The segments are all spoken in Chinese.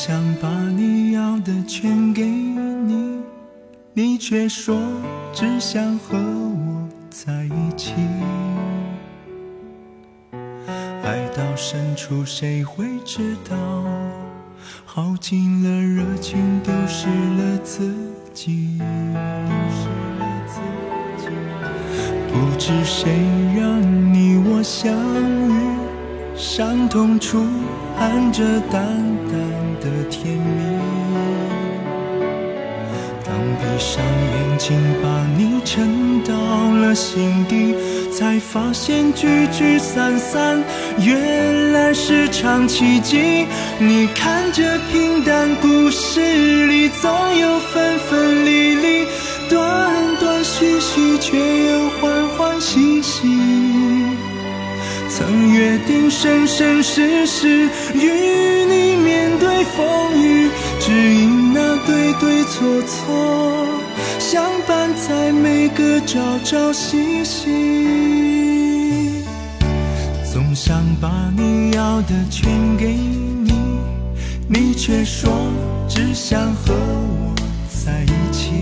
想把你要的全给你，你却说只想和我在一起。爱到深处，谁会知道？耗尽了热情，丢失了自己。不知谁让你我相遇，伤痛处含着淡淡的甜蜜。当闭上眼睛，把你沉到了心底，才发现聚聚散散，原来是场奇迹。你看这平淡故事里，总有分分离离，断断续续，却又欢欢喜喜。曾约定生生世世与你面对风雨，只因那对对错错，相伴在每个朝朝夕夕。总想把你要的全给你，你却说只想和我在一起。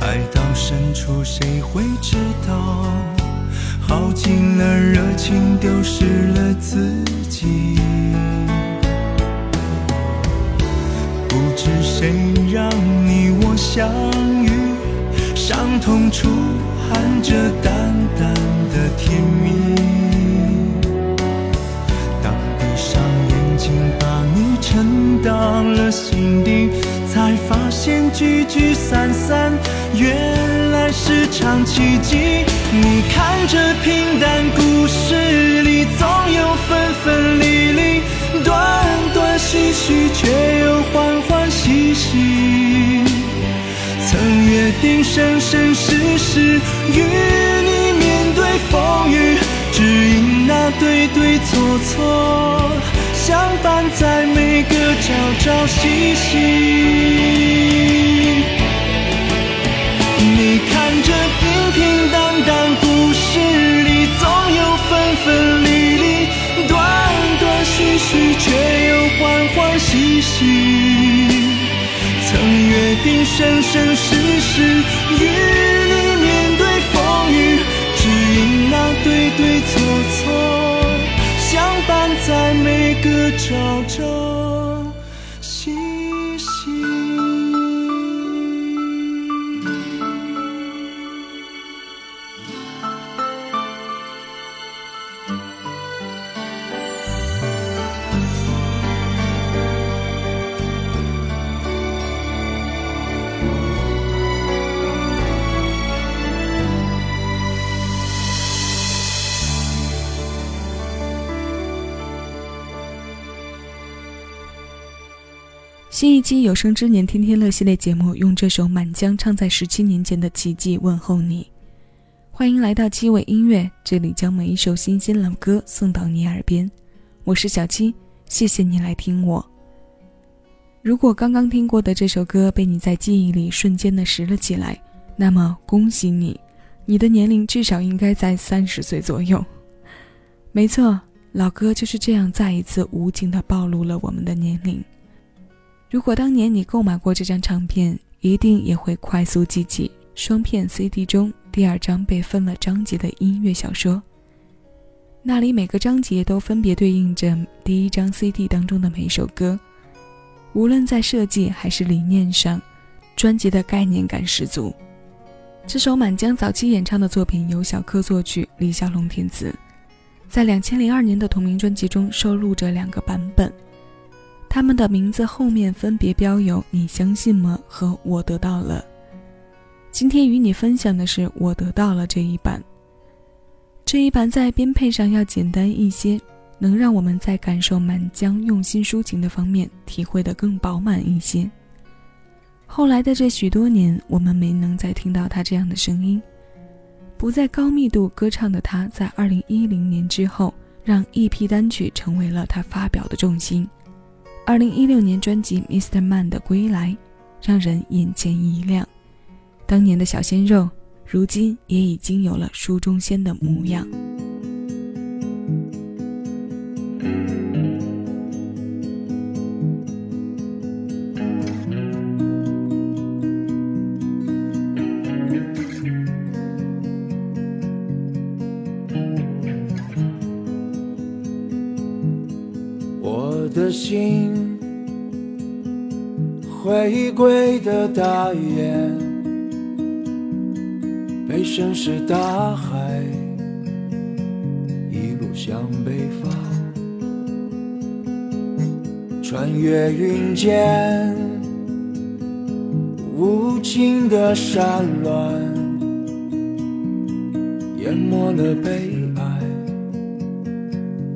爱到深处，谁会知道？耗尽了热情，丢失了自己。不知谁让你我相遇，伤痛处含着淡淡的甜蜜。当闭上眼睛，把你沉到了心底，才发现聚聚散散，原来是场奇迹。你看这平淡故事里，总有分分离离，断断续续，却又欢欢喜喜。曾约定生生世世与你面对风雨，只因那对对错错，相伴在每个朝朝夕夕。去，却又欢欢喜喜。曾约定生生世世与你面对风雨，只因那对对错错，相伴在每个朝朝新一期有生之年天天乐系列节目，用这首《满江》唱在十七年前的奇迹问候你。欢迎来到七尾音乐，这里将每一首新鲜老歌送到你耳边。我是小七，谢谢你来听我。如果刚刚听过的这首歌被你在记忆里瞬间的拾了起来，那么恭喜你，你的年龄至少应该在三十岁左右。没错，老歌就是这样再一次无情的暴露了我们的年龄。如果当年你购买过这张唱片，一定也会快速记起双片 CD 中第二张被分了章节的音乐小说。那里每个章节都分别对应着第一张 CD 当中的每一首歌，无论在设计还是理念上，专辑的概念感十足。这首《满江》早期演唱的作品由小柯作曲，李小龙填词，在两千零二年的同名专辑中收录着两个版本。他们的名字后面分别标有“你相信吗”和“我得到了”。今天与你分享的是“我得到了”这一版。这一版在编配上要简单一些，能让我们在感受满江用心抒情的方面体会得更饱满一些。后来的这许多年，我们没能再听到他这样的声音。不再高密度歌唱的他，在2010年之后，让 EP 单曲成为了他发表的重心。二零一六年专辑 mister man 的归来让人眼前一亮。当年的小鲜肉如今也已经有了书中仙的模样。我的心回归的大雁，被深是大海，一路向北方，穿越云间，无尽的山峦，淹没了悲。哀，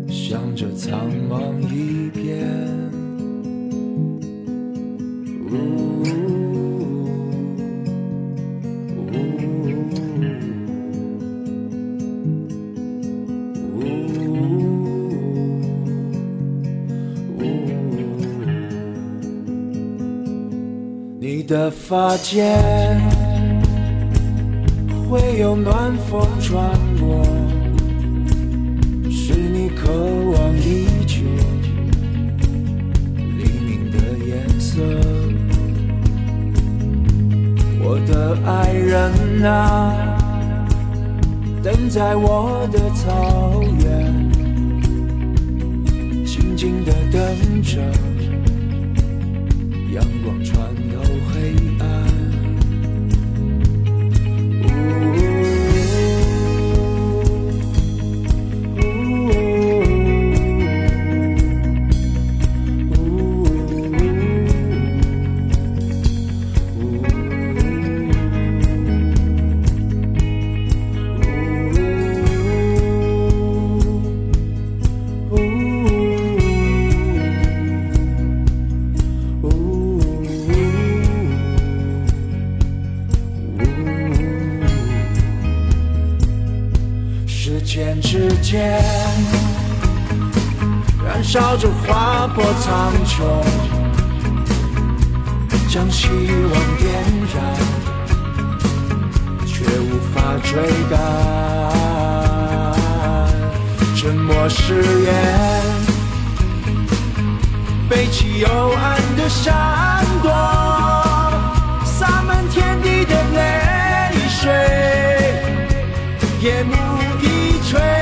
向着苍茫一片，呜呜呜呜你的发间会有暖风穿过。是你渴望已的爱人啊，等在我的草原，静静的等着，阳光穿燃烧着划破苍穹，将希望点燃，却无法追赶。沉默誓言，背起幽暗的闪躲，洒满天地的泪水，夜幕低垂。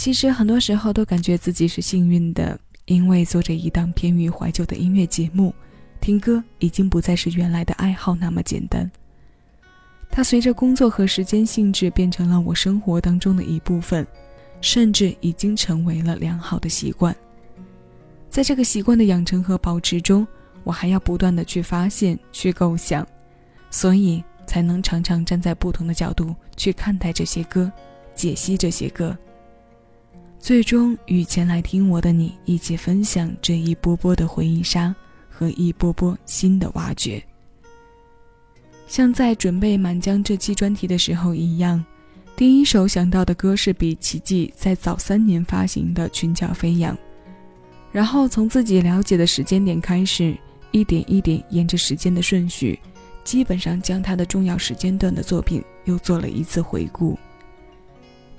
其实很多时候都感觉自己是幸运的，因为做着一档偏于怀旧的音乐节目，听歌已经不再是原来的爱好那么简单。它随着工作和时间性质变成了我生活当中的一部分，甚至已经成为了良好的习惯。在这个习惯的养成和保持中，我还要不断的去发现、去构想，所以才能常常站在不同的角度去看待这些歌，解析这些歌。最终与前来听我的你一起分享这一波波的回忆杀和一波波新的挖掘。像在准备满江这期专题的时候一样，第一首想到的歌是比奇迹在早三年发行的《裙角飞扬》，然后从自己了解的时间点开始，一点一点沿着时间的顺序，基本上将他的重要时间段的作品又做了一次回顾。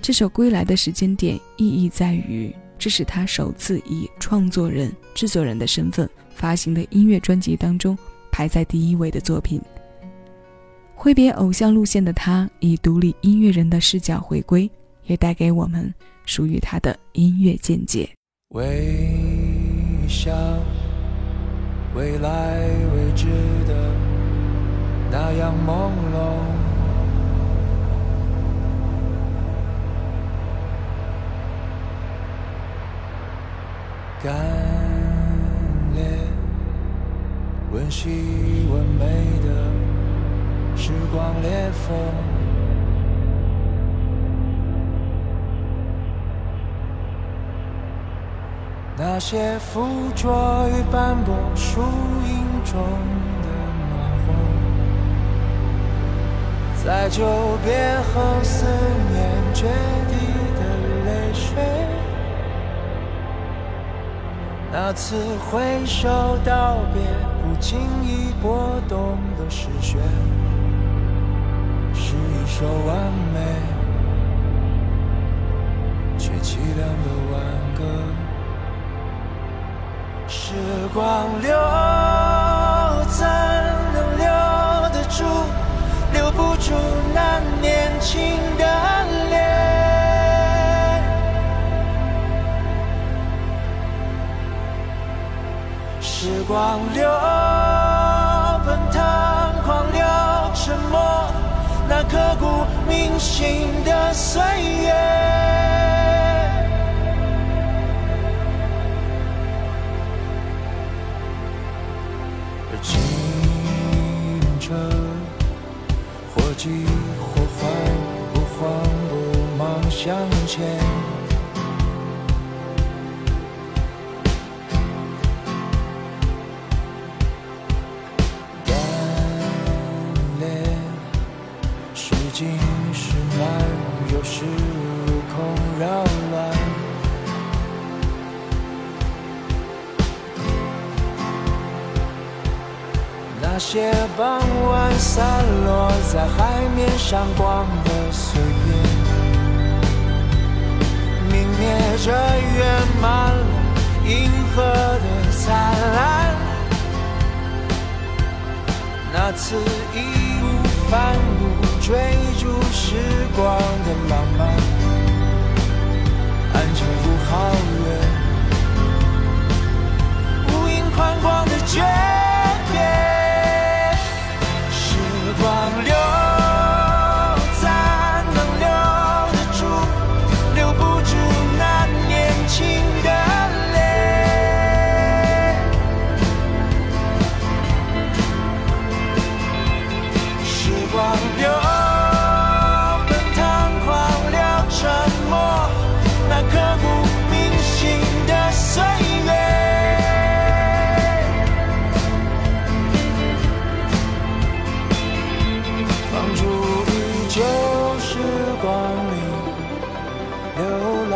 这首《归来》的时间点意义在于，这是他首次以创作人、制作人的身份发行的音乐专辑当中排在第一位的作品。挥别偶像路线的他，以独立音乐人的视角回归，也带给我们属于他的音乐见解。微笑，未来未知的那样朦胧，干裂，温习完美的时光裂缝。那些附着于斑驳树影中的暖和，在久别后思念决堤的泪水，那次挥手道别不经意拨动的视线，是一首完美却凄凉的挽歌。时光流，怎能留得住？留不住那年狂流，奔腾狂流，沉默那刻骨铭心的岁月。时紧时慢，有时如空扰乱。那些傍晚散落在海面上光的碎片，泯灭着圆满了银河的灿烂。那次义无反顾追逐时光的浪漫，安静如皓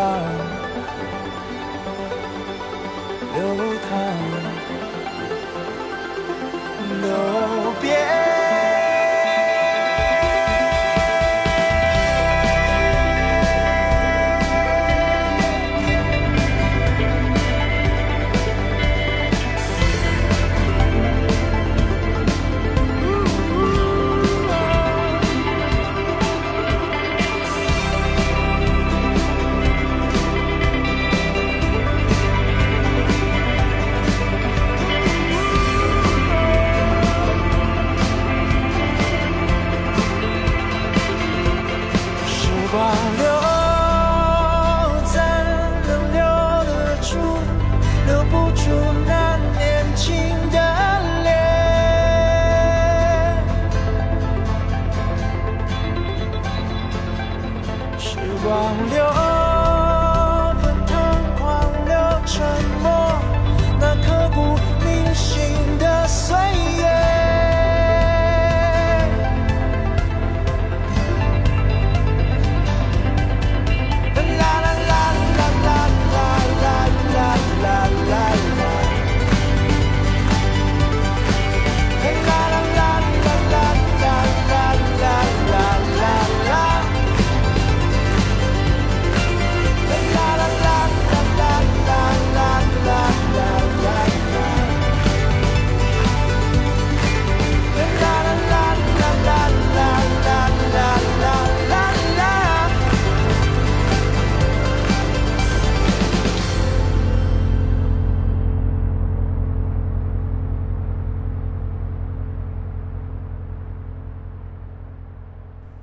heart far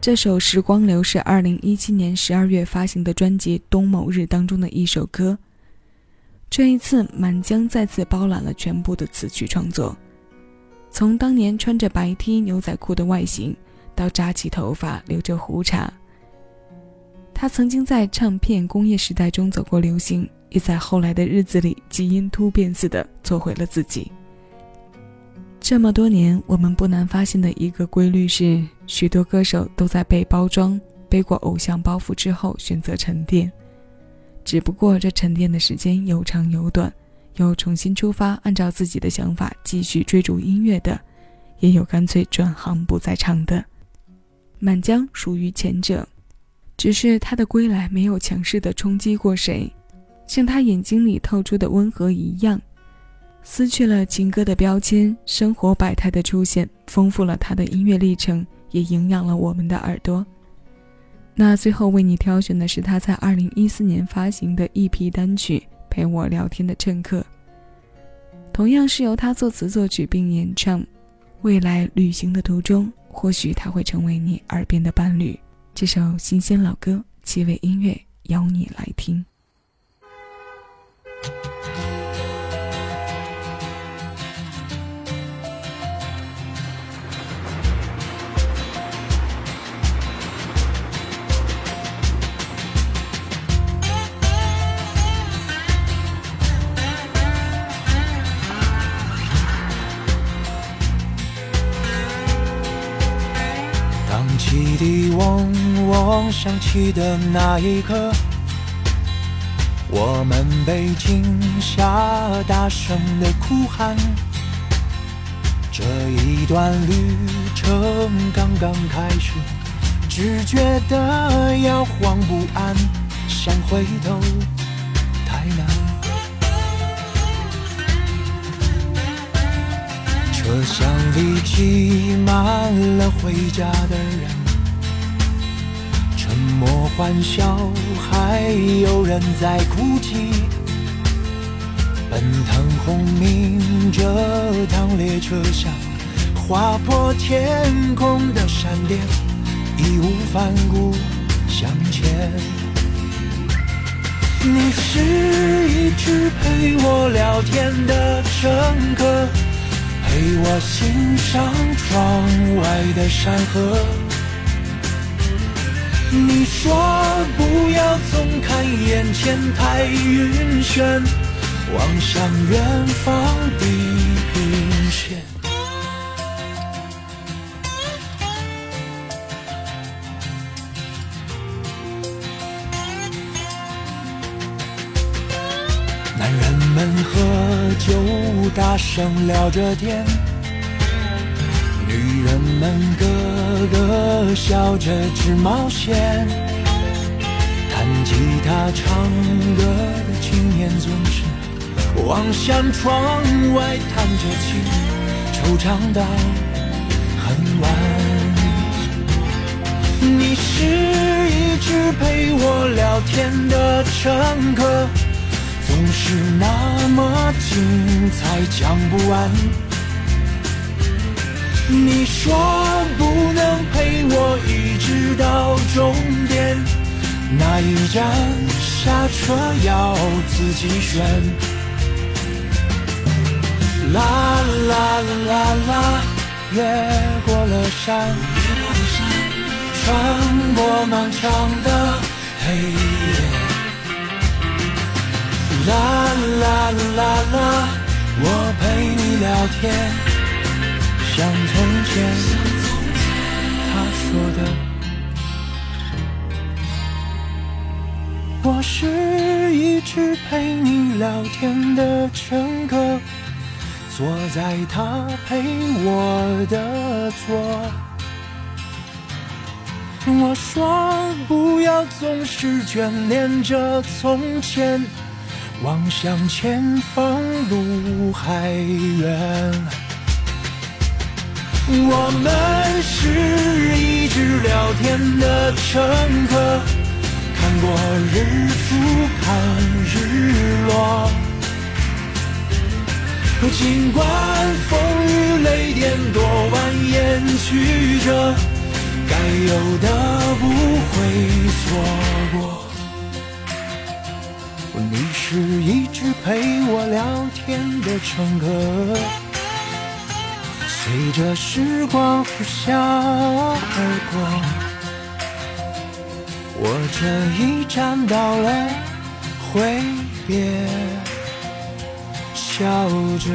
这首《时光流》是2017年12月发行的专辑《冬某日》当中的一首歌。这一次，满江再次包揽了全部的词曲创作。从当年穿着白 T 牛仔裤的外形，到扎起头发留着胡茬，他曾经在唱片工业时代中走过流行，也在后来的日子里基因突变似的做回了自己。这么多年，我们不难发现的一个规律是，许多歌手都在被包装、背过偶像包袱之后选择沉淀。只不过这沉淀的时间有长有短，有重新出发，按照自己的想法继续追逐音乐的，也有干脆转行不再唱的。满江属于前者，只是他的归来没有强势的冲击过谁，像他眼睛里透出的温和一样。撕去了情歌的标签，生活百态的出现，丰富了他的音乐历程，也营养了我们的耳朵。那最后为你挑选的是他在二零一四年发行的一批单曲《陪我聊天的乘客》，同样是由他作词作曲并演唱。未来旅行的途中，或许他会成为你耳边的伴侣。这首新鲜老歌，七味音乐邀你来听。嗡响起的那一刻，我们被惊吓，大声的哭喊。这一段旅程刚刚开始，只觉得摇晃不安，想回头太难。车厢里挤满了回家的人。莫欢笑，还有人在哭泣。奔腾轰鸣这趟列车像，划破天空的闪电，义无反顾向前。你是一直陪我聊天的乘客，陪我欣赏窗外的山河。你说不要总看眼前太晕眩，望向远方地平线。男人们喝酒，大声聊着天。女人们歌个笑着直冒险，弹吉他唱歌的青年总是望向窗外弹着琴，惆怅到很晚。你是一直陪我聊天的乘客，总是那么精彩，讲不完。你说不能陪我一直到终点，那一站下车要自己选。啦啦啦啦啦，越过了山，穿过漫长的黑夜。啦啦啦啦啦，我陪你聊天。像从前，他说的，我是一直陪你聊天的乘客，坐在他陪我的座。我说不要总是眷恋着从前，望向前方路还远。我们是一直聊天的乘客，看过日出，看日落。尽管风雨雷电多蜿蜒曲折，该有的不会错过。你是一直陪我聊天的乘客，随着时光呼啸而过，我这一站到了，挥别，笑着。